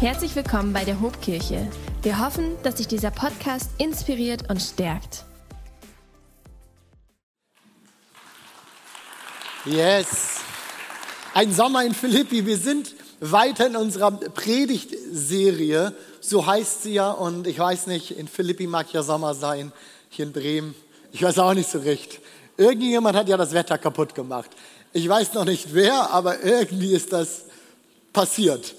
Herzlich willkommen bei der Hobkirche. Wir hoffen, dass sich dieser Podcast inspiriert und stärkt. Yes. Ein Sommer in Philippi. Wir sind weiter in unserer Predigtserie. So heißt sie ja. Und ich weiß nicht, in Philippi mag ja Sommer sein. Hier in Bremen. Ich weiß auch nicht so recht. Irgendjemand hat ja das Wetter kaputt gemacht. Ich weiß noch nicht wer, aber irgendwie ist das passiert.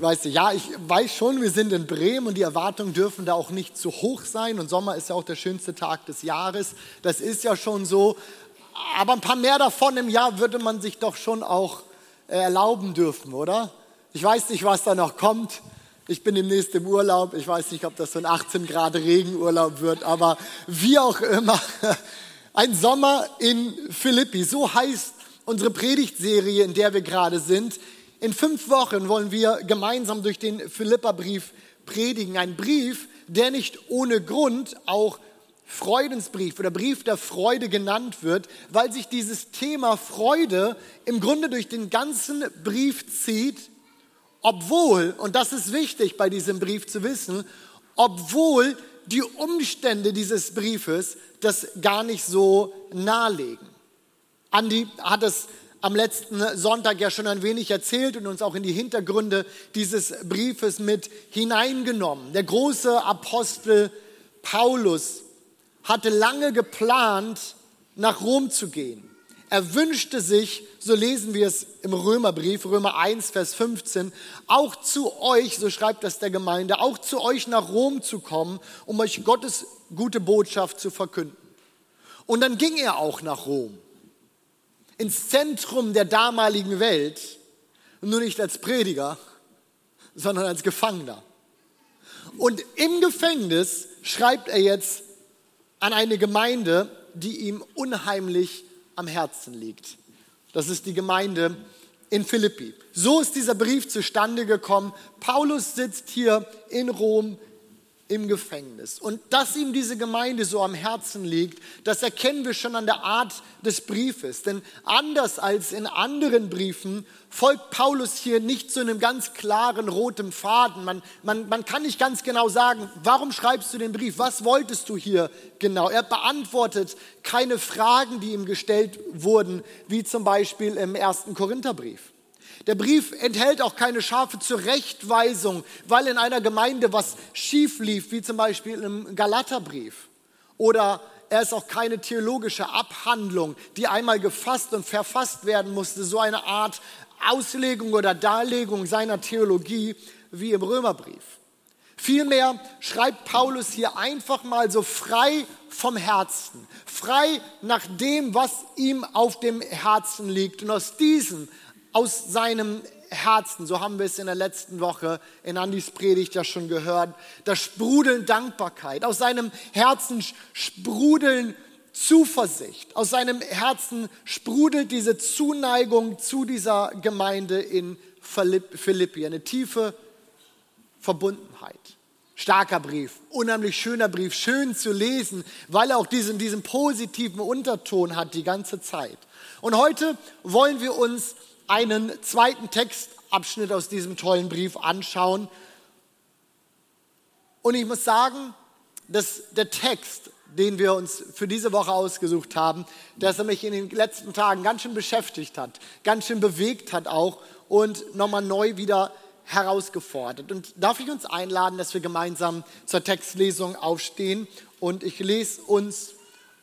Ich weiß nicht, ja, ich weiß schon, wir sind in Bremen und die Erwartungen dürfen da auch nicht zu hoch sein. Und Sommer ist ja auch der schönste Tag des Jahres. Das ist ja schon so. Aber ein paar mehr davon im Jahr würde man sich doch schon auch äh, erlauben dürfen, oder? Ich weiß nicht, was da noch kommt. Ich bin demnächst im Urlaub. Ich weiß nicht, ob das so ein 18 Grad Regenurlaub wird, aber wie auch immer. Ein Sommer in Philippi. So heißt unsere Predigtserie, in der wir gerade sind. In fünf Wochen wollen wir gemeinsam durch den Philipperbrief predigen. Ein Brief, der nicht ohne Grund auch Freudensbrief oder Brief der Freude genannt wird, weil sich dieses Thema Freude im Grunde durch den ganzen Brief zieht, obwohl, und das ist wichtig bei diesem Brief zu wissen, obwohl die Umstände dieses Briefes das gar nicht so nahelegen. Andi hat es am letzten Sonntag ja schon ein wenig erzählt und uns auch in die Hintergründe dieses Briefes mit hineingenommen. Der große Apostel Paulus hatte lange geplant, nach Rom zu gehen. Er wünschte sich, so lesen wir es im Römerbrief, Römer 1, Vers 15, auch zu euch, so schreibt das der Gemeinde, auch zu euch nach Rom zu kommen, um euch Gottes gute Botschaft zu verkünden. Und dann ging er auch nach Rom ins Zentrum der damaligen Welt, nur nicht als Prediger, sondern als Gefangener. Und im Gefängnis schreibt er jetzt an eine Gemeinde, die ihm unheimlich am Herzen liegt. Das ist die Gemeinde in Philippi. So ist dieser Brief zustande gekommen. Paulus sitzt hier in Rom im Gefängnis. Und dass ihm diese Gemeinde so am Herzen liegt, das erkennen wir schon an der Art des Briefes. Denn anders als in anderen Briefen folgt Paulus hier nicht zu einem ganz klaren roten Faden. Man, man, man kann nicht ganz genau sagen, warum schreibst du den Brief? Was wolltest du hier genau? Er beantwortet keine Fragen, die ihm gestellt wurden, wie zum Beispiel im ersten Korintherbrief. Der Brief enthält auch keine scharfe Zurechtweisung, weil in einer Gemeinde was schief lief, wie zum Beispiel im Galaterbrief. Oder er ist auch keine theologische Abhandlung, die einmal gefasst und verfasst werden musste, so eine Art Auslegung oder Darlegung seiner Theologie wie im Römerbrief. Vielmehr schreibt Paulus hier einfach mal so frei vom Herzen, frei nach dem, was ihm auf dem Herzen liegt. Und aus diesem aus seinem Herzen, so haben wir es in der letzten Woche in Andis Predigt ja schon gehört, das Sprudeln Dankbarkeit, aus seinem Herzen sprudeln Zuversicht, aus seinem Herzen sprudelt diese Zuneigung zu dieser Gemeinde in Philippi, eine tiefe Verbundenheit. Starker Brief, unheimlich schöner Brief, schön zu lesen, weil er auch diesen, diesen positiven Unterton hat die ganze Zeit. Und heute wollen wir uns einen zweiten Textabschnitt aus diesem tollen Brief anschauen. Und ich muss sagen, dass der Text, den wir uns für diese Woche ausgesucht haben, dass er mich in den letzten Tagen ganz schön beschäftigt hat, ganz schön bewegt hat auch und nochmal neu wieder herausgefordert. Und darf ich uns einladen, dass wir gemeinsam zur Textlesung aufstehen und ich lese uns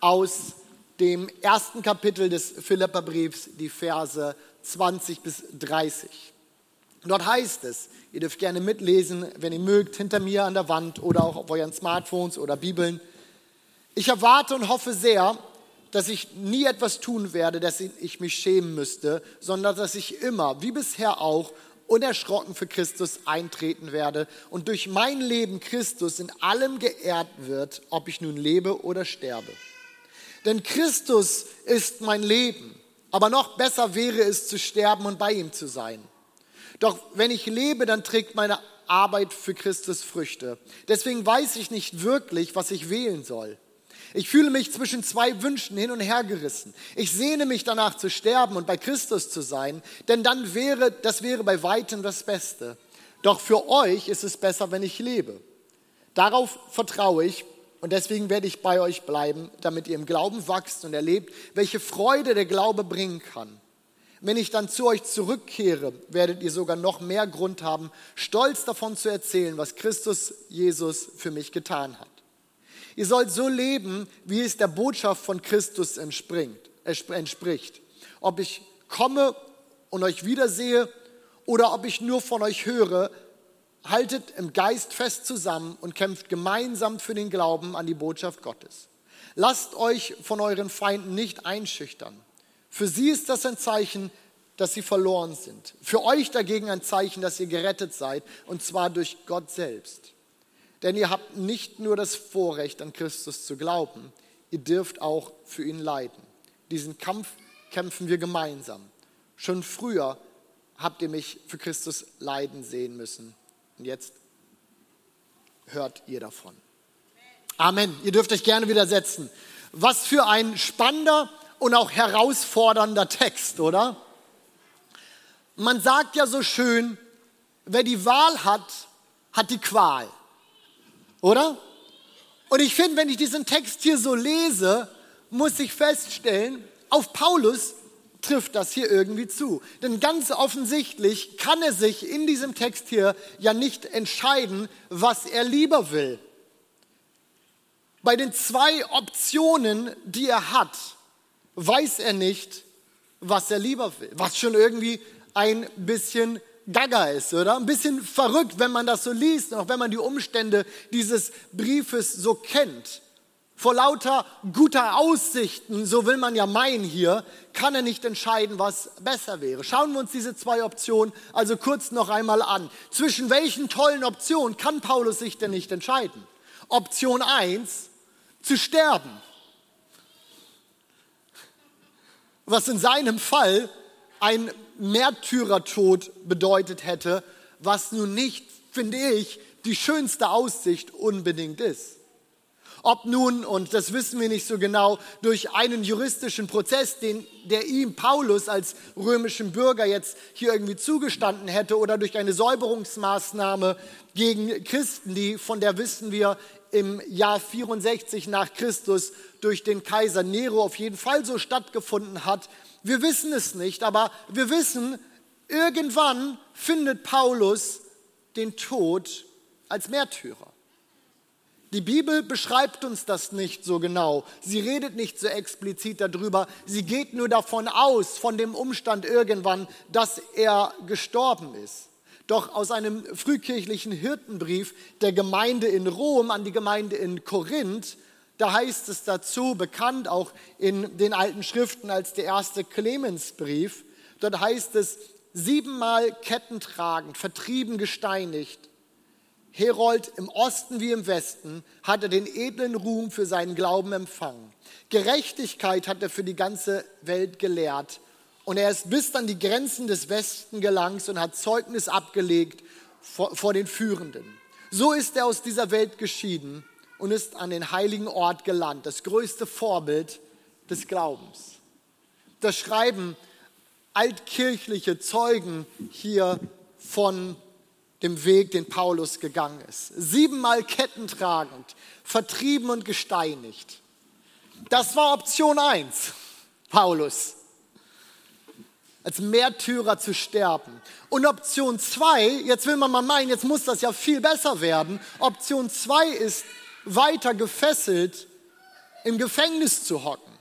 aus dem ersten Kapitel des Philipperbriefs die Verse 20 bis 30. Dort heißt es, ihr dürft gerne mitlesen, wenn ihr mögt, hinter mir an der Wand oder auch auf euren Smartphones oder Bibeln. Ich erwarte und hoffe sehr, dass ich nie etwas tun werde, dass ich mich schämen müsste, sondern dass ich immer, wie bisher auch, unerschrocken für Christus eintreten werde und durch mein Leben Christus in allem geehrt wird, ob ich nun lebe oder sterbe. Denn Christus ist mein Leben aber noch besser wäre es zu sterben und bei ihm zu sein. Doch wenn ich lebe, dann trägt meine Arbeit für Christus Früchte. Deswegen weiß ich nicht wirklich, was ich wählen soll. Ich fühle mich zwischen zwei Wünschen hin und her gerissen. Ich sehne mich danach zu sterben und bei Christus zu sein, denn dann wäre, das wäre bei weitem das Beste. Doch für euch ist es besser, wenn ich lebe. Darauf vertraue ich und deswegen werde ich bei euch bleiben, damit ihr im Glauben wachst und erlebt, welche Freude der Glaube bringen kann. Wenn ich dann zu euch zurückkehre, werdet ihr sogar noch mehr Grund haben, stolz davon zu erzählen, was Christus Jesus für mich getan hat. Ihr sollt so leben, wie es der Botschaft von Christus entspricht. Ob ich komme und euch wiedersehe oder ob ich nur von euch höre, haltet im Geist fest zusammen und kämpft gemeinsam für den Glauben an die Botschaft Gottes. Lasst euch von euren Feinden nicht einschüchtern. Für sie ist das ein Zeichen, dass sie verloren sind. Für euch dagegen ein Zeichen, dass ihr gerettet seid, und zwar durch Gott selbst. Denn ihr habt nicht nur das Vorrecht, an Christus zu glauben, ihr dürft auch für ihn leiden. Diesen Kampf kämpfen wir gemeinsam. Schon früher habt ihr mich für Christus leiden sehen müssen. Und jetzt hört ihr davon. Amen. Ihr dürft euch gerne widersetzen. Was für ein spannender und auch herausfordernder Text, oder? Man sagt ja so schön, wer die Wahl hat, hat die Qual. Oder? Und ich finde, wenn ich diesen Text hier so lese, muss ich feststellen, auf Paulus trifft das hier irgendwie zu. Denn ganz offensichtlich kann er sich in diesem Text hier ja nicht entscheiden, was er lieber will. Bei den zwei Optionen, die er hat, weiß er nicht, was er lieber will. Was schon irgendwie ein bisschen gaga ist, oder? Ein bisschen verrückt, wenn man das so liest, auch wenn man die Umstände dieses Briefes so kennt. Vor lauter guter Aussichten, so will man ja meinen hier, kann er nicht entscheiden, was besser wäre. Schauen wir uns diese zwei Optionen also kurz noch einmal an. Zwischen welchen tollen Optionen kann Paulus sich denn nicht entscheiden? Option 1, zu sterben. Was in seinem Fall ein Märtyrertod bedeutet hätte, was nun nicht, finde ich, die schönste Aussicht unbedingt ist. Ob nun, und das wissen wir nicht so genau, durch einen juristischen Prozess, den, der ihm Paulus als römischen Bürger jetzt hier irgendwie zugestanden hätte, oder durch eine Säuberungsmaßnahme gegen Christen, die, von der wissen wir, im Jahr 64 nach Christus durch den Kaiser Nero auf jeden Fall so stattgefunden hat, wir wissen es nicht, aber wir wissen, irgendwann findet Paulus den Tod als Märtyrer. Die Bibel beschreibt uns das nicht so genau. Sie redet nicht so explizit darüber. Sie geht nur davon aus, von dem Umstand irgendwann, dass er gestorben ist. Doch aus einem frühkirchlichen Hirtenbrief der Gemeinde in Rom an die Gemeinde in Korinth da heißt es dazu, bekannt auch in den alten Schriften als der erste Clemensbrief, dort heißt es, siebenmal Ketten tragend, vertrieben, gesteinigt. Herold im Osten wie im Westen hat er den edlen Ruhm für seinen Glauben empfangen. Gerechtigkeit hat er für die ganze Welt gelehrt. Und er ist bis an die Grenzen des Westen gelangt und hat Zeugnis abgelegt vor, vor den Führenden. So ist er aus dieser Welt geschieden und ist an den heiligen Ort gelangt, das größte Vorbild des Glaubens. Das schreiben altkirchliche Zeugen hier von dem Weg, den Paulus gegangen ist. Siebenmal Ketten tragend, vertrieben und gesteinigt. Das war Option 1, Paulus. Als Märtyrer zu sterben. Und Option 2, jetzt will man mal meinen, jetzt muss das ja viel besser werden. Option 2 ist, weiter gefesselt im Gefängnis zu hocken,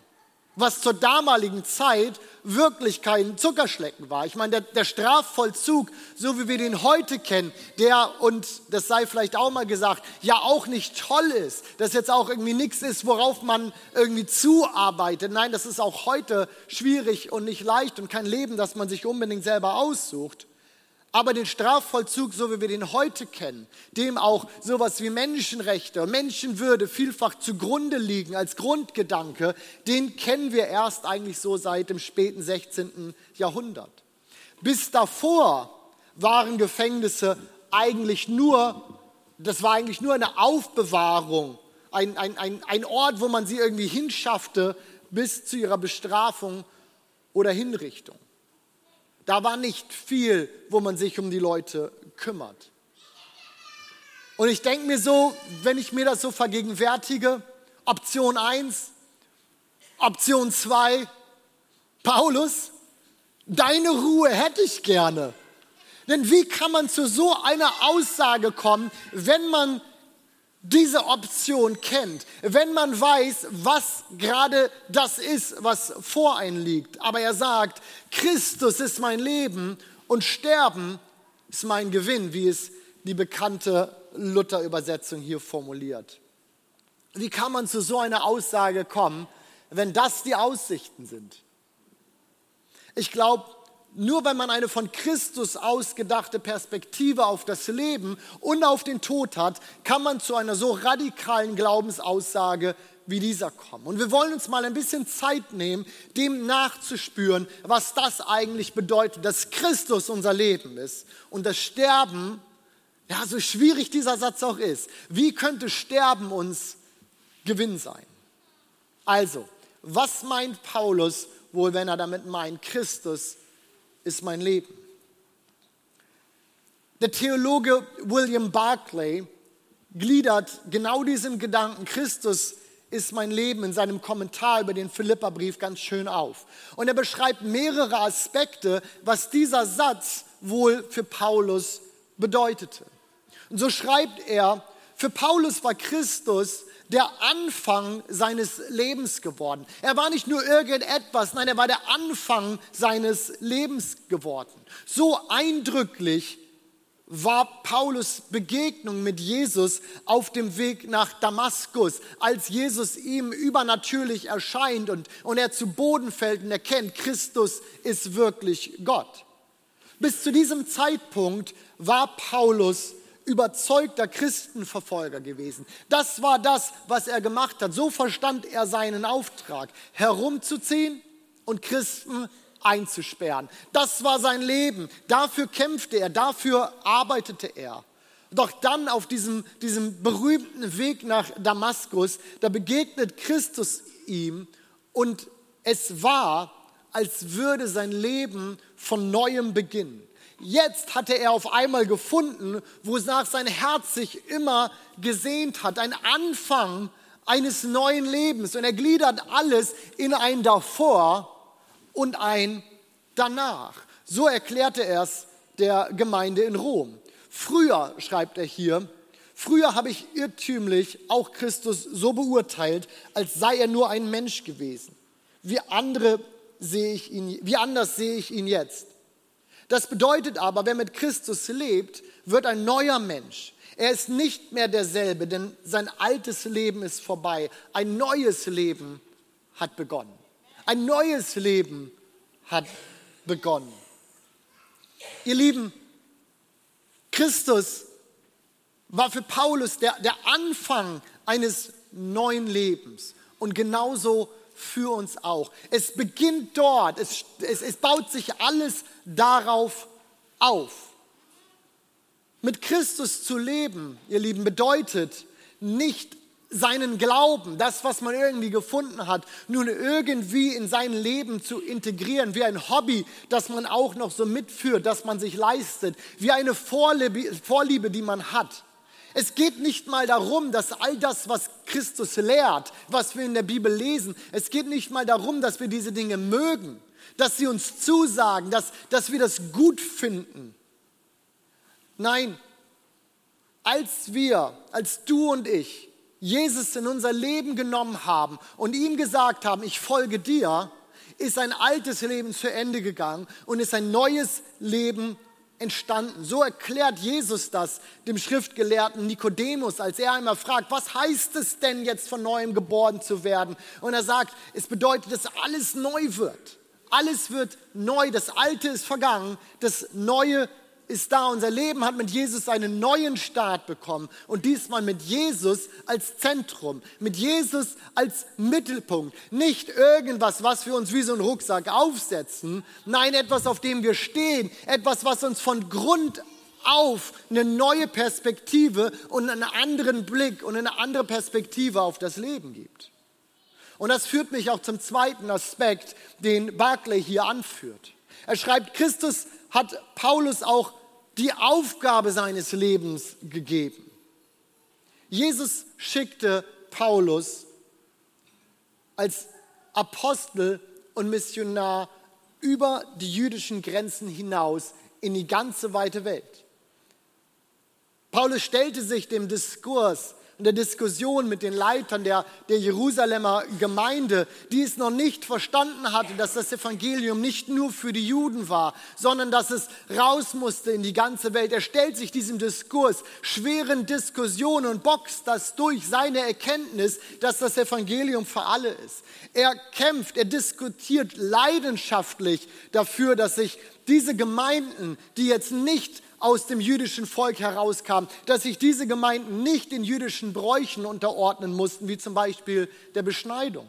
was zur damaligen Zeit wirklich kein Zuckerschlecken war. Ich meine, der, der, Strafvollzug, so wie wir den heute kennen, der, und das sei vielleicht auch mal gesagt, ja auch nicht toll ist, dass jetzt auch irgendwie nichts ist, worauf man irgendwie zuarbeitet. Nein, das ist auch heute schwierig und nicht leicht und kein Leben, das man sich unbedingt selber aussucht. Aber den Strafvollzug, so wie wir den heute kennen, dem auch sowas wie Menschenrechte, Menschenwürde vielfach zugrunde liegen als Grundgedanke, den kennen wir erst eigentlich so seit dem späten 16. Jahrhundert. Bis davor waren Gefängnisse eigentlich nur, das war eigentlich nur eine Aufbewahrung, ein, ein, ein, ein Ort, wo man sie irgendwie hinschaffte bis zu ihrer Bestrafung oder Hinrichtung. Da war nicht viel, wo man sich um die Leute kümmert. Und ich denke mir so, wenn ich mir das so vergegenwärtige, Option 1, Option 2, Paulus, deine Ruhe hätte ich gerne. Denn wie kann man zu so einer Aussage kommen, wenn man diese Option kennt, wenn man weiß, was gerade das ist, was vor einem liegt. Aber er sagt, Christus ist mein Leben und Sterben ist mein Gewinn, wie es die bekannte Luther-Übersetzung hier formuliert. Wie kann man zu so einer Aussage kommen, wenn das die Aussichten sind? Ich glaube, nur wenn man eine von Christus ausgedachte Perspektive auf das Leben und auf den Tod hat, kann man zu einer so radikalen Glaubensaussage wie dieser kommen. Und wir wollen uns mal ein bisschen Zeit nehmen, dem nachzuspüren, was das eigentlich bedeutet, dass Christus unser Leben ist und das Sterben, ja, so schwierig dieser Satz auch ist, wie könnte Sterben uns Gewinn sein? Also, was meint Paulus wohl, wenn er damit meint, Christus ist mein Leben. Der Theologe William Barclay gliedert genau diesen Gedanken, Christus ist mein Leben, in seinem Kommentar über den Philipperbrief ganz schön auf. Und er beschreibt mehrere Aspekte, was dieser Satz wohl für Paulus bedeutete. Und so schreibt er, für Paulus war Christus der Anfang seines Lebens geworden. Er war nicht nur irgendetwas, nein, er war der Anfang seines Lebens geworden. So eindrücklich war Paulus Begegnung mit Jesus auf dem Weg nach Damaskus, als Jesus ihm übernatürlich erscheint und, und er zu Boden fällt und erkennt, Christus ist wirklich Gott. Bis zu diesem Zeitpunkt war Paulus überzeugter Christenverfolger gewesen. Das war das, was er gemacht hat. So verstand er seinen Auftrag, herumzuziehen und Christen einzusperren. Das war sein Leben. Dafür kämpfte er, dafür arbeitete er. Doch dann auf diesem, diesem berühmten Weg nach Damaskus, da begegnet Christus ihm und es war, als würde sein Leben von neuem beginnen. Jetzt hatte er auf einmal gefunden, wonach sein Herz sich immer gesehnt hat. Ein Anfang eines neuen Lebens. Und er gliedert alles in ein davor und ein danach. So erklärte er es der Gemeinde in Rom. Früher, schreibt er hier, früher habe ich irrtümlich auch Christus so beurteilt, als sei er nur ein Mensch gewesen. Wie, andere sehe ich ihn, wie anders sehe ich ihn jetzt. Das bedeutet aber, wer mit Christus lebt, wird ein neuer Mensch. Er ist nicht mehr derselbe, denn sein altes Leben ist vorbei. Ein neues Leben hat begonnen. Ein neues Leben hat begonnen. Ihr Lieben, Christus war für Paulus der, der Anfang eines neuen Lebens. Und genauso für uns auch. Es beginnt dort, es, es, es baut sich alles darauf auf. Mit Christus zu leben, ihr Lieben, bedeutet nicht seinen Glauben, das, was man irgendwie gefunden hat, nun irgendwie in sein Leben zu integrieren, wie ein Hobby, das man auch noch so mitführt, das man sich leistet, wie eine Vorliebe, Vorliebe die man hat. Es geht nicht mal darum, dass all das, was Christus lehrt, was wir in der Bibel lesen, es geht nicht mal darum, dass wir diese Dinge mögen, dass sie uns zusagen, dass, dass wir das gut finden. Nein, als wir, als du und ich, Jesus in unser Leben genommen haben und ihm gesagt haben, ich folge dir, ist ein altes Leben zu Ende gegangen und ist ein neues Leben entstanden. So erklärt Jesus das dem Schriftgelehrten Nikodemus, als er einmal fragt, was heißt es denn jetzt von neuem geboren zu werden? Und er sagt, es bedeutet, dass alles neu wird. Alles wird neu, das Alte ist vergangen, das Neue ist da. Unser Leben hat mit Jesus einen neuen Start bekommen und diesmal mit Jesus als Zentrum, mit Jesus als Mittelpunkt. Nicht irgendwas, was wir uns wie so ein Rucksack aufsetzen, nein, etwas, auf dem wir stehen, etwas, was uns von Grund auf eine neue Perspektive und einen anderen Blick und eine andere Perspektive auf das Leben gibt. Und das führt mich auch zum zweiten Aspekt, den Barclay hier anführt. Er schreibt, Christus hat Paulus auch die Aufgabe seines Lebens gegeben. Jesus schickte Paulus als Apostel und Missionar über die jüdischen Grenzen hinaus in die ganze weite Welt. Paulus stellte sich dem Diskurs in der Diskussion mit den Leitern der, der Jerusalemer Gemeinde, die es noch nicht verstanden hatte, dass das Evangelium nicht nur für die Juden war, sondern dass es raus musste in die ganze Welt. Er stellt sich diesem Diskurs, schweren Diskussionen und boxt das durch seine Erkenntnis, dass das Evangelium für alle ist. Er kämpft, er diskutiert leidenschaftlich dafür, dass sich diese Gemeinden, die jetzt nicht aus dem jüdischen Volk herauskam, dass sich diese Gemeinden nicht den jüdischen Bräuchen unterordnen mussten, wie zum Beispiel der Beschneidung.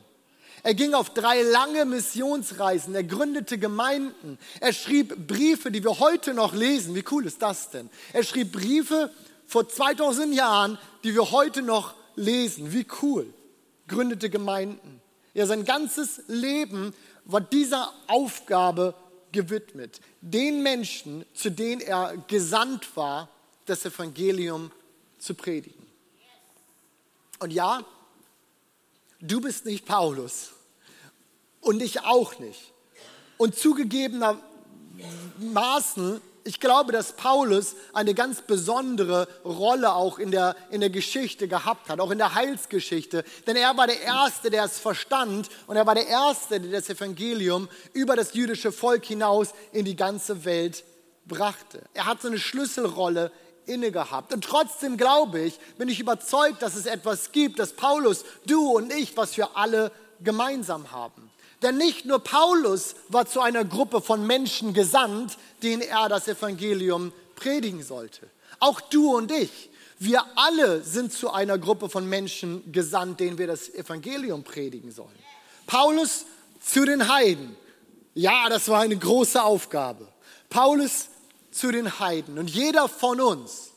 Er ging auf drei lange Missionsreisen, er gründete Gemeinden, er schrieb Briefe, die wir heute noch lesen. Wie cool ist das denn? Er schrieb Briefe vor 2000 Jahren, die wir heute noch lesen. Wie cool. Gründete Gemeinden. Ja, sein ganzes Leben war dieser Aufgabe gewidmet. Den Menschen, zu denen er gesandt war, das Evangelium zu predigen. Und ja, du bist nicht Paulus und ich auch nicht. Und zugegebenermaßen ich glaube, dass Paulus eine ganz besondere Rolle auch in der, in der Geschichte gehabt hat, auch in der Heilsgeschichte. Denn er war der Erste, der es verstand und er war der Erste, der das Evangelium über das jüdische Volk hinaus in die ganze Welt brachte. Er hat so eine Schlüsselrolle inne gehabt. Und trotzdem glaube ich, bin ich überzeugt, dass es etwas gibt, das Paulus, du und ich, was wir alle gemeinsam haben. Denn nicht nur Paulus war zu einer Gruppe von Menschen gesandt, denen er das Evangelium predigen sollte. Auch du und ich, wir alle sind zu einer Gruppe von Menschen gesandt, denen wir das Evangelium predigen sollen. Paulus zu den Heiden. Ja, das war eine große Aufgabe. Paulus zu den Heiden. Und jeder von uns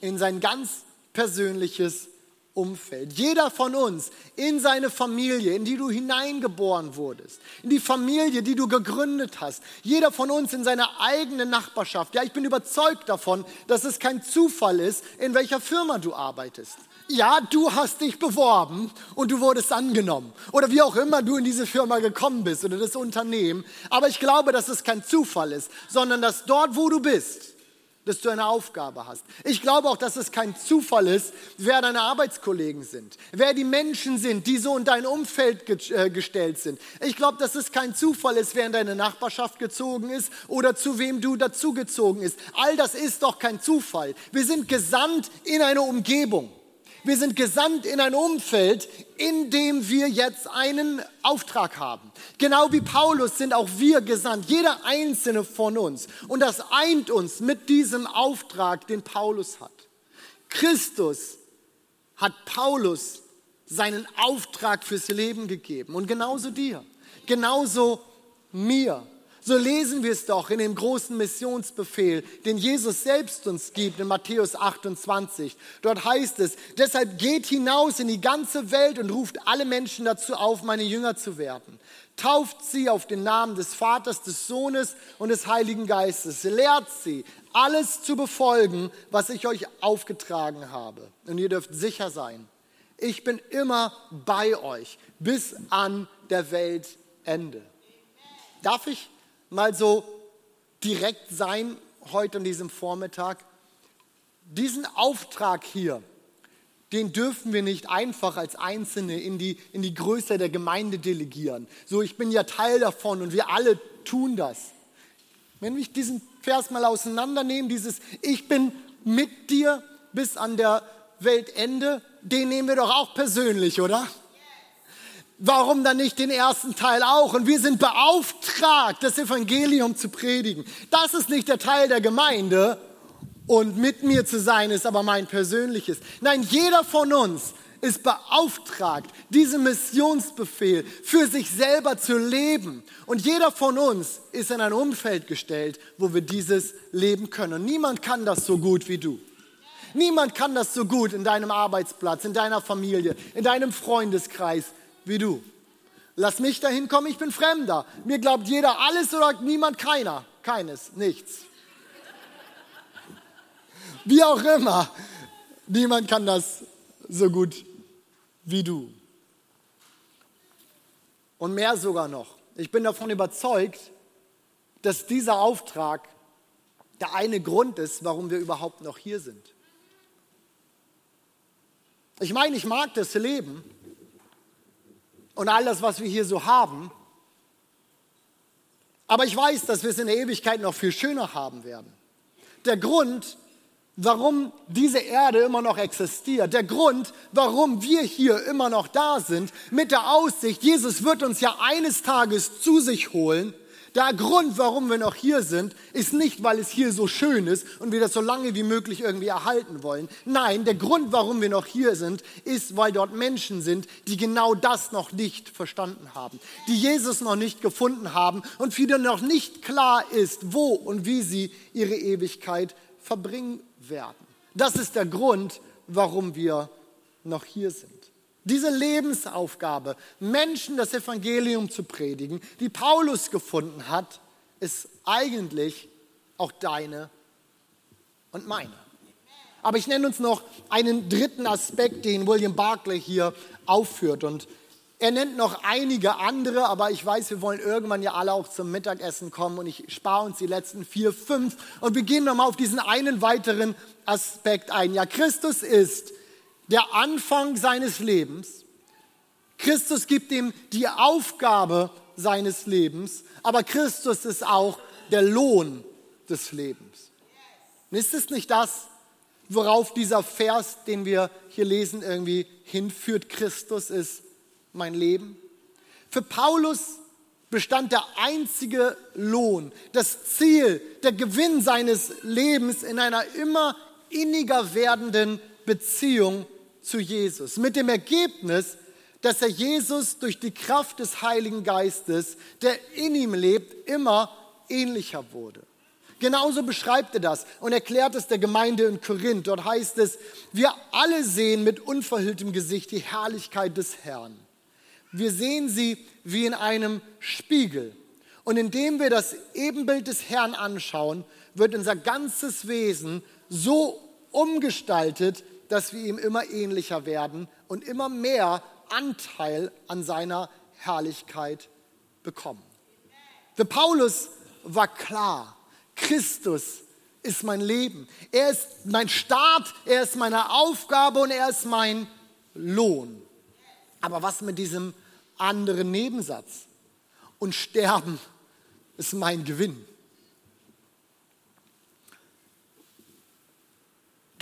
in sein ganz persönliches Umfeld. Jeder von uns in seine Familie, in die du hineingeboren wurdest, in die Familie, die du gegründet hast. Jeder von uns in seine eigene Nachbarschaft. Ja, ich bin überzeugt davon, dass es kein Zufall ist, in welcher Firma du arbeitest. Ja, du hast dich beworben und du wurdest angenommen. Oder wie auch immer du in diese Firma gekommen bist oder das Unternehmen. Aber ich glaube, dass es kein Zufall ist, sondern dass dort, wo du bist, dass du eine Aufgabe hast. Ich glaube auch, dass es kein Zufall ist, wer deine Arbeitskollegen sind, wer die Menschen sind, die so in dein Umfeld ge äh, gestellt sind. Ich glaube, dass es kein Zufall ist, wer in deine Nachbarschaft gezogen ist oder zu wem du dazugezogen ist. All das ist doch kein Zufall. Wir sind gesandt in eine Umgebung. Wir sind gesandt in ein Umfeld, in dem wir jetzt einen Auftrag haben. Genau wie Paulus sind auch wir gesandt, jeder einzelne von uns. Und das eint uns mit diesem Auftrag, den Paulus hat. Christus hat Paulus seinen Auftrag fürs Leben gegeben und genauso dir, genauso mir. So lesen wir es doch in dem großen Missionsbefehl, den Jesus selbst uns gibt in Matthäus 28. Dort heißt es, deshalb geht hinaus in die ganze Welt und ruft alle Menschen dazu auf, meine Jünger zu werden. Tauft sie auf den Namen des Vaters, des Sohnes und des Heiligen Geistes. Lehrt sie, alles zu befolgen, was ich euch aufgetragen habe. Und ihr dürft sicher sein, ich bin immer bei euch bis an der Weltende. Darf ich mal so direkt sein heute an diesem Vormittag. Diesen Auftrag hier, den dürfen wir nicht einfach als Einzelne in die, in die Größe der Gemeinde delegieren. So, ich bin ja Teil davon und wir alle tun das. Wenn wir diesen Vers mal auseinandernehmen, dieses Ich bin mit dir bis an der Weltende, den nehmen wir doch auch persönlich, oder? Warum dann nicht den ersten Teil auch? Und wir sind beauftragt, das Evangelium zu predigen. Das ist nicht der Teil der Gemeinde und mit mir zu sein ist aber mein persönliches. Nein, jeder von uns ist beauftragt, diesen Missionsbefehl für sich selber zu leben. Und jeder von uns ist in ein Umfeld gestellt, wo wir dieses leben können. Und niemand kann das so gut wie du. Niemand kann das so gut in deinem Arbeitsplatz, in deiner Familie, in deinem Freundeskreis wie du. Lass mich dahin kommen, ich bin Fremder. Mir glaubt jeder alles oder niemand keiner. Keines, nichts. Wie auch immer. Niemand kann das so gut wie du. Und mehr sogar noch. Ich bin davon überzeugt, dass dieser Auftrag der eine Grund ist, warum wir überhaupt noch hier sind. Ich meine, ich mag das Leben und all das, was wir hier so haben, aber ich weiß, dass wir es in der Ewigkeit noch viel schöner haben werden. Der Grund, warum diese Erde immer noch existiert, der Grund, warum wir hier immer noch da sind, mit der Aussicht, Jesus wird uns ja eines Tages zu sich holen, der Grund, warum wir noch hier sind, ist nicht, weil es hier so schön ist und wir das so lange wie möglich irgendwie erhalten wollen. Nein, der Grund, warum wir noch hier sind, ist, weil dort Menschen sind, die genau das noch nicht verstanden haben, die Jesus noch nicht gefunden haben und für noch nicht klar ist, wo und wie sie ihre Ewigkeit verbringen werden. Das ist der Grund, warum wir noch hier sind. Diese Lebensaufgabe, Menschen das Evangelium zu predigen, die Paulus gefunden hat, ist eigentlich auch deine und meine. Aber ich nenne uns noch einen dritten Aspekt, den William Barclay hier aufführt. Und er nennt noch einige andere, aber ich weiß, wir wollen irgendwann ja alle auch zum Mittagessen kommen und ich spare uns die letzten vier, fünf. Und wir gehen nochmal auf diesen einen weiteren Aspekt ein. Ja, Christus ist der Anfang seines Lebens. Christus gibt ihm die Aufgabe seines Lebens, aber Christus ist auch der Lohn des Lebens. Und ist es nicht das, worauf dieser Vers, den wir hier lesen, irgendwie hinführt? Christus ist mein Leben. Für Paulus bestand der einzige Lohn, das Ziel, der Gewinn seines Lebens in einer immer inniger werdenden Beziehung zu Jesus. Mit dem Ergebnis, dass er Jesus durch die Kraft des Heiligen Geistes, der in ihm lebt, immer ähnlicher wurde. Genauso beschreibt er das und erklärt es der Gemeinde in Korinth. Dort heißt es, wir alle sehen mit unverhülltem Gesicht die Herrlichkeit des Herrn. Wir sehen sie wie in einem Spiegel. Und indem wir das Ebenbild des Herrn anschauen, wird unser ganzes Wesen so umgestaltet, dass wir ihm immer ähnlicher werden und immer mehr Anteil an seiner Herrlichkeit bekommen. Für Paulus war klar, Christus ist mein Leben. Er ist mein Start, er ist meine Aufgabe und er ist mein Lohn. Aber was mit diesem anderen Nebensatz? Und sterben ist mein Gewinn.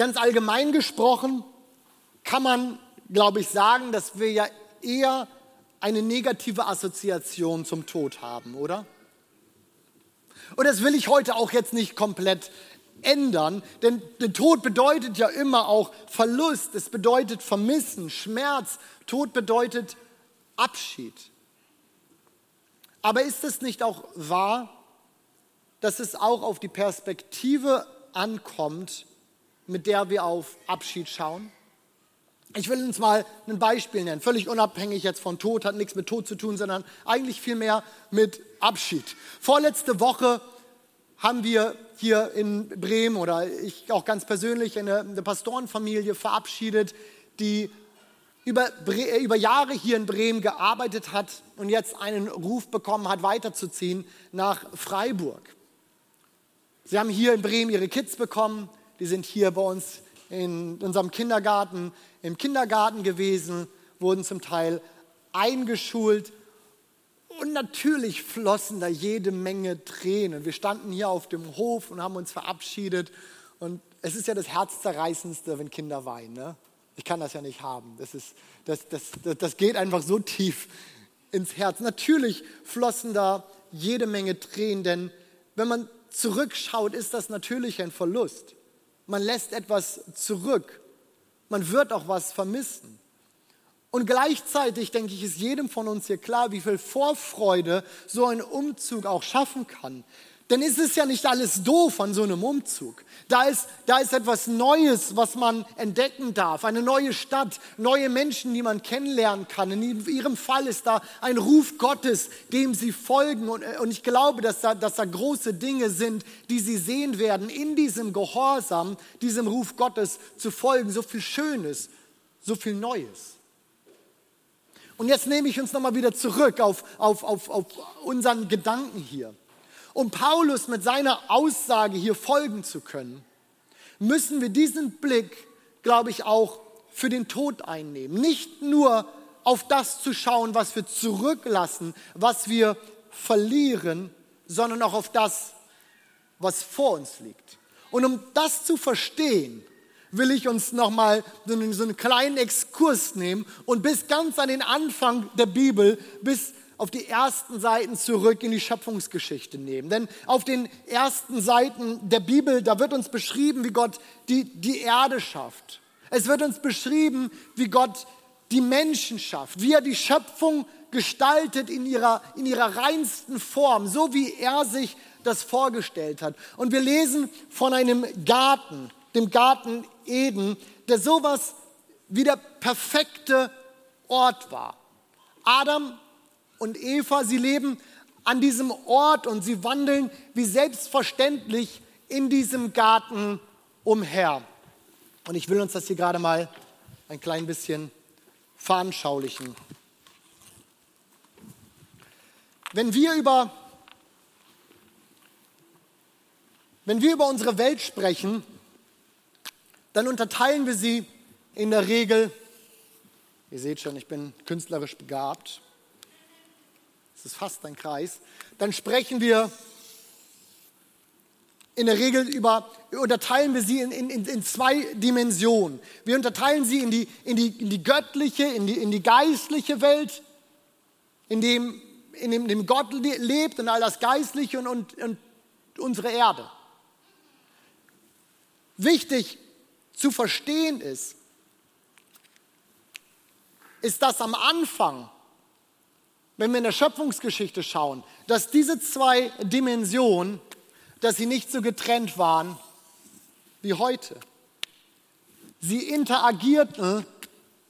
Ganz allgemein gesprochen kann man, glaube ich, sagen, dass wir ja eher eine negative Assoziation zum Tod haben, oder? Und das will ich heute auch jetzt nicht komplett ändern, denn der Tod bedeutet ja immer auch Verlust, es bedeutet Vermissen, Schmerz, Tod bedeutet Abschied. Aber ist es nicht auch wahr, dass es auch auf die Perspektive ankommt, mit der wir auf Abschied schauen? Ich will uns mal ein Beispiel nennen, völlig unabhängig jetzt von Tod, hat nichts mit Tod zu tun, sondern eigentlich vielmehr mit Abschied. Vorletzte Woche haben wir hier in Bremen oder ich auch ganz persönlich eine, eine Pastorenfamilie verabschiedet, die über, äh, über Jahre hier in Bremen gearbeitet hat und jetzt einen Ruf bekommen hat, weiterzuziehen nach Freiburg. Sie haben hier in Bremen ihre Kids bekommen, die sind hier bei uns in unserem Kindergarten, im Kindergarten gewesen, wurden zum Teil eingeschult. Und natürlich flossen da jede Menge Tränen. Wir standen hier auf dem Hof und haben uns verabschiedet. Und es ist ja das Herzzerreißendste, wenn Kinder weinen. Ne? Ich kann das ja nicht haben. Das, ist, das, das, das, das geht einfach so tief ins Herz. Natürlich flossen da jede Menge Tränen, denn wenn man zurückschaut, ist das natürlich ein Verlust. Man lässt etwas zurück. Man wird auch was vermissen. Und gleichzeitig, denke ich, ist jedem von uns hier klar, wie viel Vorfreude so ein Umzug auch schaffen kann dann ist es ja nicht alles doof an so einem Umzug. Da ist, da ist etwas Neues, was man entdecken darf. Eine neue Stadt, neue Menschen, die man kennenlernen kann. In ihrem Fall ist da ein Ruf Gottes, dem sie folgen. Und, und ich glaube, dass da, dass da große Dinge sind, die sie sehen werden, in diesem Gehorsam, diesem Ruf Gottes zu folgen. So viel Schönes so viel Neues. Und jetzt nehme ich uns nochmal wieder zurück auf, auf, auf, auf unseren Gedanken hier. Um Paulus mit seiner Aussage hier folgen zu können, müssen wir diesen Blick, glaube ich, auch für den Tod einnehmen. Nicht nur auf das zu schauen, was wir zurücklassen, was wir verlieren, sondern auch auf das, was vor uns liegt. Und um das zu verstehen, will ich uns nochmal so einen, kleinen Exkurs nehmen und bis ganz an den Anfang der Bibel, bis auf die ersten Seiten zurück in die Schöpfungsgeschichte nehmen. Denn auf den ersten Seiten der Bibel, da wird uns beschrieben, wie Gott die, die Erde schafft. Es wird uns beschrieben, wie Gott die Menschen schafft, wie er die Schöpfung gestaltet in ihrer, in ihrer reinsten Form, so wie er sich das vorgestellt hat. Und wir lesen von einem Garten, dem Garten Eden, der sowas wie der perfekte Ort war. Adam und Eva, sie leben an diesem Ort und sie wandeln wie selbstverständlich in diesem Garten umher. Und ich will uns das hier gerade mal ein klein bisschen veranschaulichen. Wenn wir über, wenn wir über unsere Welt sprechen, dann unterteilen wir sie in der Regel, ihr seht schon, ich bin künstlerisch begabt, es ist fast ein Kreis, dann sprechen wir in der Regel über, unterteilen wir sie in, in, in zwei Dimensionen. Wir unterteilen sie in die, in die, in die göttliche, in die, in die geistliche Welt, in dem, in dem, dem Gott lebt und all das Geistliche und, und, und unsere Erde. Wichtig zu verstehen ist, ist, dass am Anfang, wenn wir in der Schöpfungsgeschichte schauen, dass diese zwei Dimensionen, dass sie nicht so getrennt waren wie heute. Sie interagierten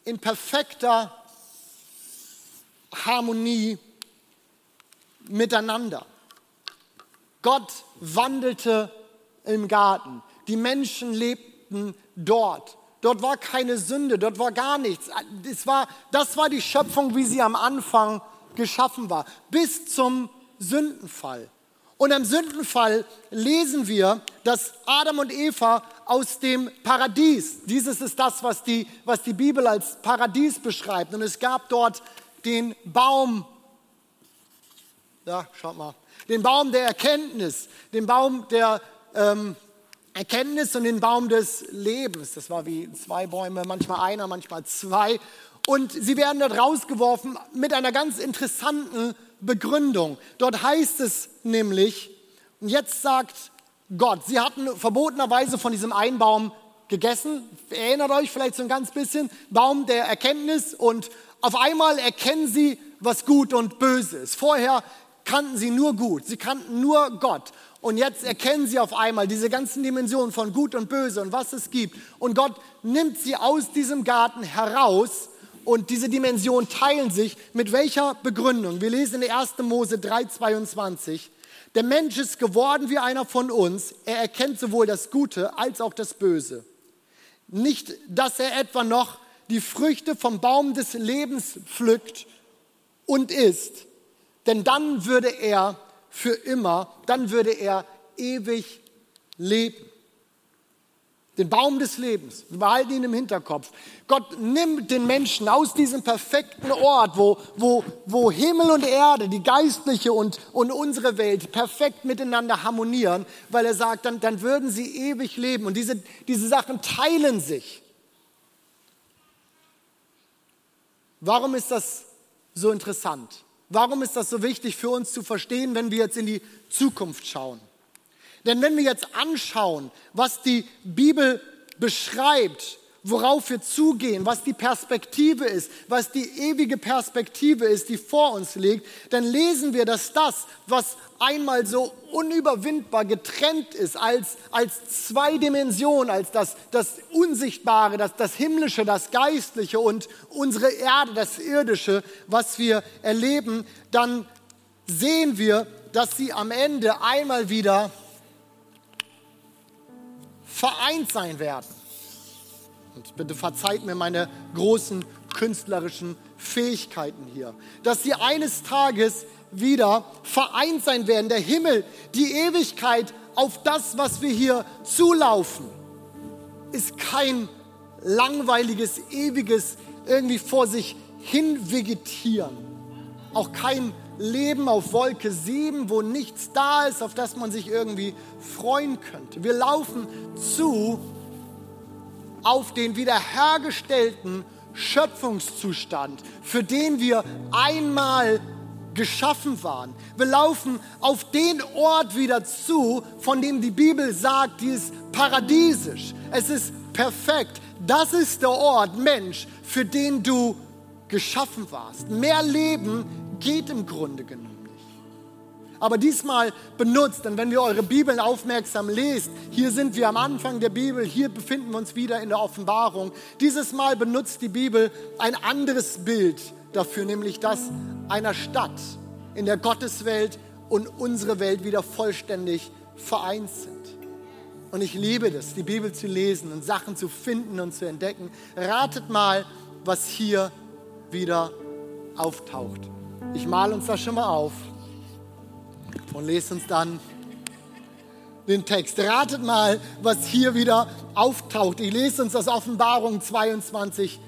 in perfekter Harmonie miteinander. Gott wandelte im Garten. Die Menschen lebten dort. Dort war keine Sünde, dort war gar nichts. Das war, das war die Schöpfung, wie sie am Anfang geschaffen war, bis zum Sündenfall. Und am Sündenfall lesen wir, dass Adam und Eva aus dem Paradies, dieses ist das, was die, was die Bibel als Paradies beschreibt. Und es gab dort den Baum, ja, schaut mal, den Baum der Erkenntnis, den Baum der, ähm, Erkenntnis und den Baum des Lebens. Das war wie zwei Bäume, manchmal einer, manchmal zwei. Und sie werden dort rausgeworfen mit einer ganz interessanten Begründung. Dort heißt es nämlich, und jetzt sagt Gott, sie hatten verbotenerweise von diesem einen Baum gegessen. Erinnert euch vielleicht so ein ganz bisschen, Baum der Erkenntnis. Und auf einmal erkennen sie, was gut und böse ist. Vorher kannten sie nur gut, sie kannten nur Gott. Und jetzt erkennen sie auf einmal diese ganzen Dimensionen von Gut und Böse und was es gibt. Und Gott nimmt sie aus diesem Garten heraus und diese Dimensionen teilen sich mit welcher Begründung? Wir lesen in 1. Mose 3,22. Der Mensch ist geworden wie einer von uns. Er erkennt sowohl das Gute als auch das Böse. Nicht, dass er etwa noch die Früchte vom Baum des Lebens pflückt und isst, denn dann würde er für immer, dann würde er ewig leben. Den Baum des Lebens, wir behalten ihn im Hinterkopf. Gott nimmt den Menschen aus diesem perfekten Ort, wo, wo, wo Himmel und Erde, die geistliche und, und unsere Welt perfekt miteinander harmonieren, weil er sagt, dann, dann würden sie ewig leben. Und diese, diese Sachen teilen sich. Warum ist das so interessant? Warum ist das so wichtig für uns zu verstehen, wenn wir jetzt in die Zukunft schauen? Denn wenn wir jetzt anschauen, was die Bibel beschreibt, worauf wir zugehen, was die Perspektive ist, was die ewige Perspektive ist, die vor uns liegt, dann lesen wir, dass das, was einmal so unüberwindbar getrennt ist, als, als zwei Dimensionen, als das, das Unsichtbare, das, das Himmlische, das Geistliche und unsere Erde, das Irdische, was wir erleben, dann sehen wir, dass sie am Ende einmal wieder vereint sein werden. und bitte verzeiht mir meine großen künstlerischen Fähigkeiten hier, dass sie eines Tages wieder vereint sein werden, der Himmel, die Ewigkeit auf das, was wir hier zulaufen, ist kein langweiliges, ewiges, irgendwie vor sich hin vegetieren. Auch kein Leben auf Wolke 7, wo nichts da ist, auf das man sich irgendwie freuen könnte. Wir laufen zu auf den wiederhergestellten Schöpfungszustand, für den wir einmal geschaffen waren. Wir laufen auf den Ort wieder zu, von dem die Bibel sagt, die ist paradiesisch. Es ist perfekt. Das ist der Ort, Mensch, für den du geschaffen warst. Mehr Leben geht im Grunde genommen nicht. Aber diesmal benutzt, denn wenn wir eure Bibeln aufmerksam lest, hier sind wir am Anfang der Bibel, hier befinden wir uns wieder in der Offenbarung. Dieses Mal benutzt die Bibel ein anderes Bild dafür, nämlich das einer Stadt, in der Gotteswelt und unsere Welt wieder vollständig vereint sind. Und ich liebe das, die Bibel zu lesen und Sachen zu finden und zu entdecken. Ratet mal, was hier wieder auftaucht. Ich male uns das schon mal auf und lese uns dann den Text. Ratet mal, was hier wieder auftaucht. Ich lese uns das Offenbarung 22,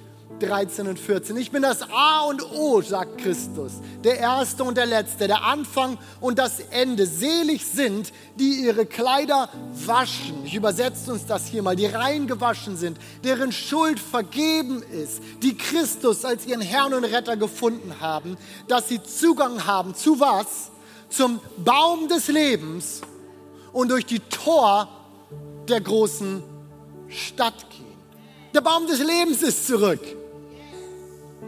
13 und 14. Ich bin das A und O, sagt Christus, der Erste und der Letzte, der Anfang und das Ende. Selig sind, die ihre Kleider waschen. Ich übersetze uns das hier mal, die rein gewaschen sind, deren Schuld vergeben ist, die Christus als ihren Herrn und Retter gefunden haben, dass sie Zugang haben zu was? Zum Baum des Lebens und durch die Tor der großen Stadt gehen. Der Baum des Lebens ist zurück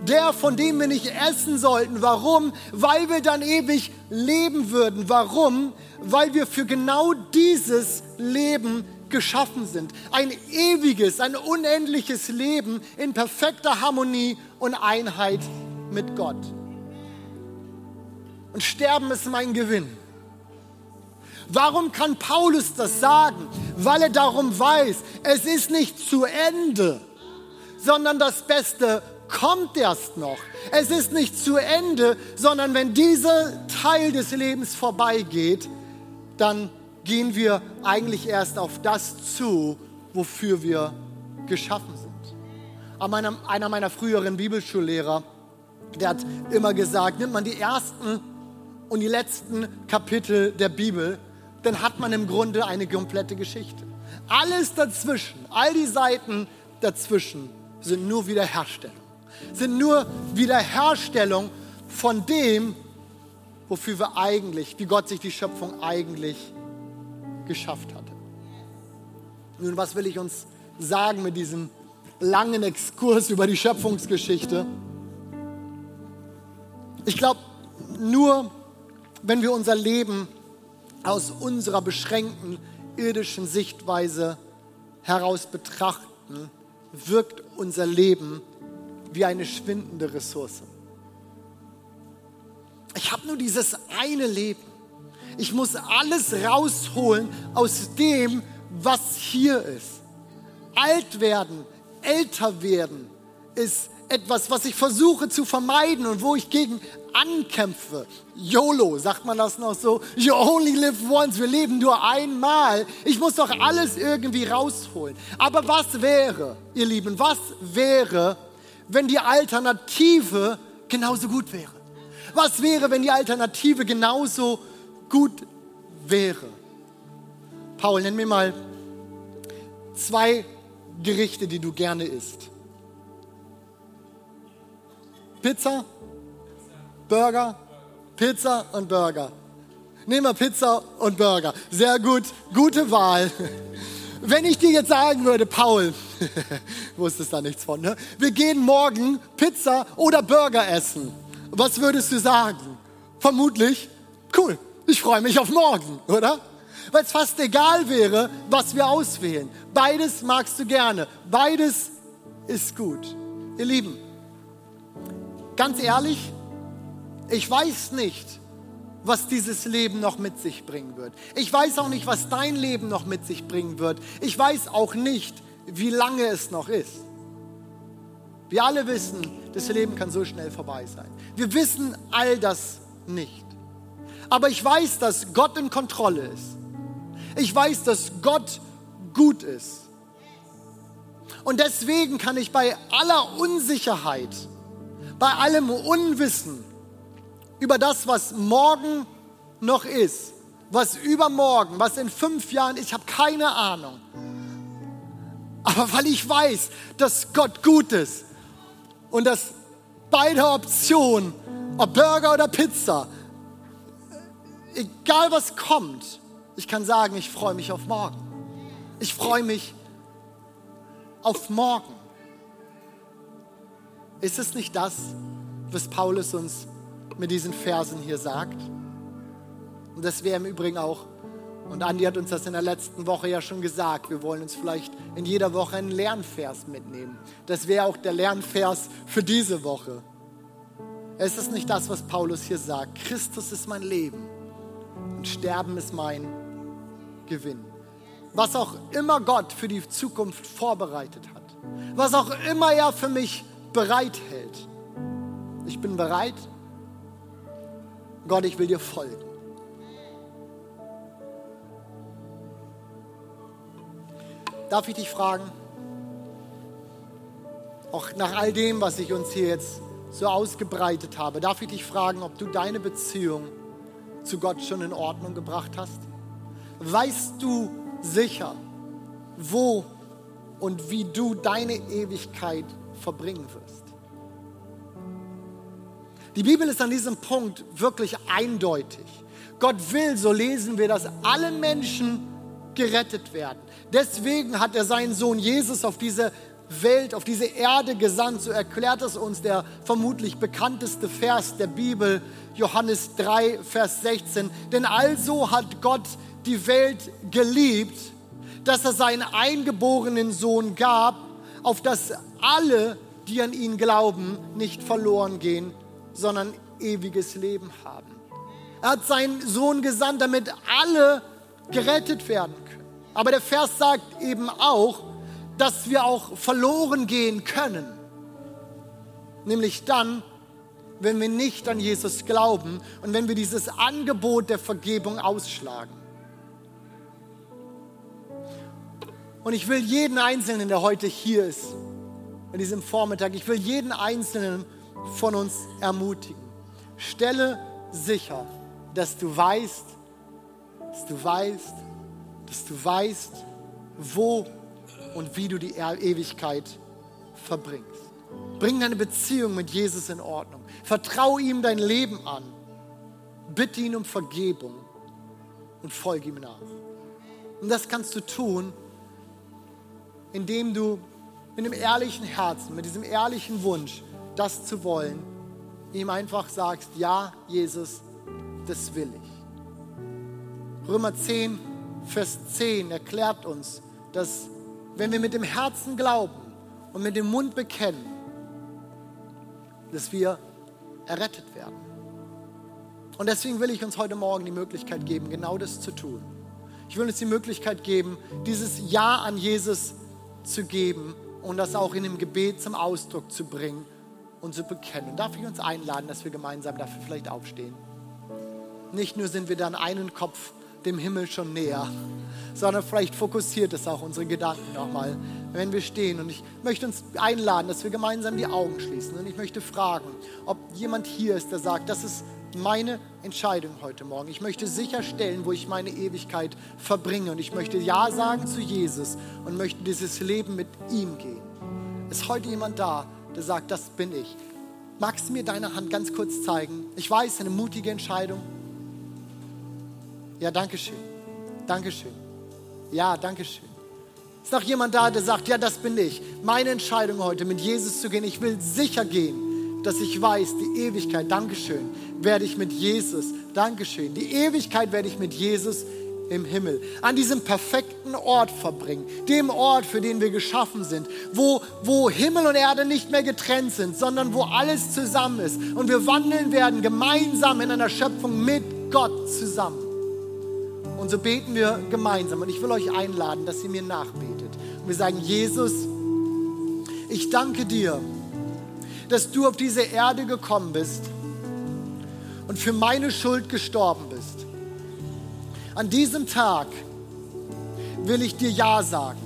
der, von dem wir nicht essen sollten. Warum? Weil wir dann ewig leben würden. Warum? Weil wir für genau dieses Leben geschaffen sind. Ein ewiges, ein unendliches Leben in perfekter Harmonie und Einheit mit Gott. Und Sterben ist mein Gewinn. Warum kann Paulus das sagen? Weil er darum weiß, es ist nicht zu Ende, sondern das Beste kommt erst noch. Es ist nicht zu Ende, sondern wenn dieser Teil des Lebens vorbeigeht, dann gehen wir eigentlich erst auf das zu, wofür wir geschaffen sind. Einer meiner früheren Bibelschullehrer, der hat immer gesagt, nimmt man die ersten und die letzten Kapitel der Bibel, dann hat man im Grunde eine komplette Geschichte. Alles dazwischen, all die Seiten dazwischen sind nur Wiederherstellung sind nur Wiederherstellung von dem, wofür wir eigentlich, wie Gott sich die Schöpfung eigentlich geschafft hatte. Nun, was will ich uns sagen mit diesem langen Exkurs über die Schöpfungsgeschichte? Ich glaube, nur wenn wir unser Leben aus unserer beschränkten irdischen Sichtweise heraus betrachten, wirkt unser Leben wie eine schwindende Ressource. Ich habe nur dieses eine Leben. Ich muss alles rausholen aus dem, was hier ist. Alt werden, älter werden ist etwas, was ich versuche zu vermeiden und wo ich gegen ankämpfe. YOLO, sagt man das noch so? You only live once. Wir leben nur einmal. Ich muss doch alles irgendwie rausholen. Aber was wäre, ihr Lieben, was wäre, wenn die Alternative genauso gut wäre? Was wäre, wenn die Alternative genauso gut wäre? Paul, nenn mir mal zwei Gerichte, die du gerne isst. Pizza, Burger, Pizza und Burger. Nehmen wir Pizza und Burger. Sehr gut, gute Wahl. Wenn ich dir jetzt sagen würde, Paul, wusstest da nichts von, ne? wir gehen morgen Pizza oder Burger essen, was würdest du sagen? Vermutlich, cool, ich freue mich auf morgen, oder? Weil es fast egal wäre, was wir auswählen. Beides magst du gerne, beides ist gut. Ihr Lieben, ganz ehrlich, ich weiß nicht, was dieses Leben noch mit sich bringen wird. Ich weiß auch nicht, was dein Leben noch mit sich bringen wird. Ich weiß auch nicht, wie lange es noch ist. Wir alle wissen, das Leben kann so schnell vorbei sein. Wir wissen all das nicht. Aber ich weiß, dass Gott in Kontrolle ist. Ich weiß, dass Gott gut ist. Und deswegen kann ich bei aller Unsicherheit, bei allem Unwissen über das, was morgen noch ist, was übermorgen, was in fünf Jahren, ich habe keine Ahnung. Aber weil ich weiß, dass Gott gut ist und dass beide Optionen, ob Burger oder Pizza, egal was kommt, ich kann sagen, ich freue mich auf morgen. Ich freue mich auf morgen. Ist es nicht das, was Paulus uns mit diesen Versen hier sagt? Und das wäre im Übrigen auch, und Andi hat uns das in der letzten Woche ja schon gesagt, wir wollen uns vielleicht in jeder Woche einen Lernvers mitnehmen. Das wäre auch der Lernvers für diese Woche. Es ist nicht das, was Paulus hier sagt. Christus ist mein Leben und Sterben ist mein Gewinn. Was auch immer Gott für die Zukunft vorbereitet hat, was auch immer er für mich bereithält, ich bin bereit. Gott, ich will dir folgen. Darf ich dich fragen, auch nach all dem, was ich uns hier jetzt so ausgebreitet habe, darf ich dich fragen, ob du deine Beziehung zu Gott schon in Ordnung gebracht hast? Weißt du sicher, wo und wie du deine Ewigkeit verbringen wirst? Die Bibel ist an diesem Punkt wirklich eindeutig. Gott will, so lesen wir, dass alle Menschen gerettet werden. Deswegen hat er seinen Sohn Jesus auf diese Welt, auf diese Erde gesandt. So erklärt es uns der vermutlich bekannteste Vers der Bibel, Johannes 3, Vers 16. Denn also hat Gott die Welt geliebt, dass er seinen eingeborenen Sohn gab, auf dass alle, die an ihn glauben, nicht verloren gehen, sondern ewiges Leben haben. Er hat seinen Sohn gesandt, damit alle gerettet werden. Aber der Vers sagt eben auch, dass wir auch verloren gehen können. Nämlich dann, wenn wir nicht an Jesus glauben und wenn wir dieses Angebot der Vergebung ausschlagen. Und ich will jeden Einzelnen, der heute hier ist, an diesem Vormittag, ich will jeden Einzelnen von uns ermutigen. Stelle sicher, dass du weißt, dass du weißt, dass du weißt, wo und wie du die Ewigkeit verbringst. Bring deine Beziehung mit Jesus in Ordnung. Vertraue ihm dein Leben an. Bitte ihn um Vergebung und folge ihm nach. Und das kannst du tun, indem du mit einem ehrlichen Herzen, mit diesem ehrlichen Wunsch, das zu wollen, ihm einfach sagst, ja, Jesus, das will ich. Römer 10, Vers 10 erklärt uns, dass wenn wir mit dem Herzen glauben und mit dem Mund bekennen, dass wir errettet werden. Und deswegen will ich uns heute Morgen die Möglichkeit geben, genau das zu tun. Ich will uns die Möglichkeit geben, dieses Ja an Jesus zu geben und das auch in dem Gebet zum Ausdruck zu bringen und zu bekennen. Und darf ich uns einladen, dass wir gemeinsam dafür vielleicht aufstehen? Nicht nur sind wir dann einen Kopf dem Himmel schon näher, sondern vielleicht fokussiert es auch unsere Gedanken nochmal, wenn wir stehen. Und ich möchte uns einladen, dass wir gemeinsam die Augen schließen. Und ich möchte fragen, ob jemand hier ist, der sagt, das ist meine Entscheidung heute Morgen. Ich möchte sicherstellen, wo ich meine Ewigkeit verbringe. Und ich möchte Ja sagen zu Jesus und möchte dieses Leben mit ihm gehen. Ist heute jemand da, der sagt, das bin ich? Magst du mir deine Hand ganz kurz zeigen? Ich weiß, eine mutige Entscheidung. Ja, danke schön. Danke schön. Ja, danke schön. Ist noch jemand da, der sagt, ja, das bin ich. Meine Entscheidung heute, mit Jesus zu gehen. Ich will sicher gehen, dass ich weiß, die Ewigkeit, Dankeschön, werde ich mit Jesus, Dankeschön, die Ewigkeit werde ich mit Jesus im Himmel, an diesem perfekten Ort verbringen, dem Ort, für den wir geschaffen sind, wo, wo Himmel und Erde nicht mehr getrennt sind, sondern wo alles zusammen ist und wir wandeln werden gemeinsam in einer Schöpfung mit Gott zusammen. Und so beten wir gemeinsam. Und ich will euch einladen, dass ihr mir nachbetet. Und wir sagen, Jesus, ich danke dir, dass du auf diese Erde gekommen bist und für meine Schuld gestorben bist. An diesem Tag will ich dir Ja sagen.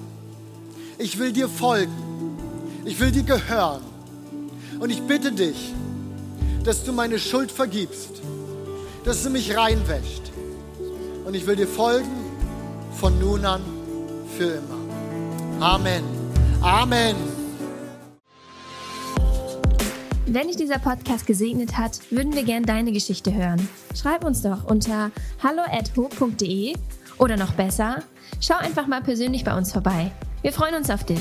Ich will dir folgen. Ich will dir gehören. Und ich bitte dich, dass du meine Schuld vergibst, dass du mich reinwäscht. Und ich will dir folgen von nun an für immer. Amen. Amen. Wenn dich dieser Podcast gesegnet hat, würden wir gern deine Geschichte hören. Schreib uns doch unter hallo@ho.de oder noch besser, schau einfach mal persönlich bei uns vorbei. Wir freuen uns auf dich.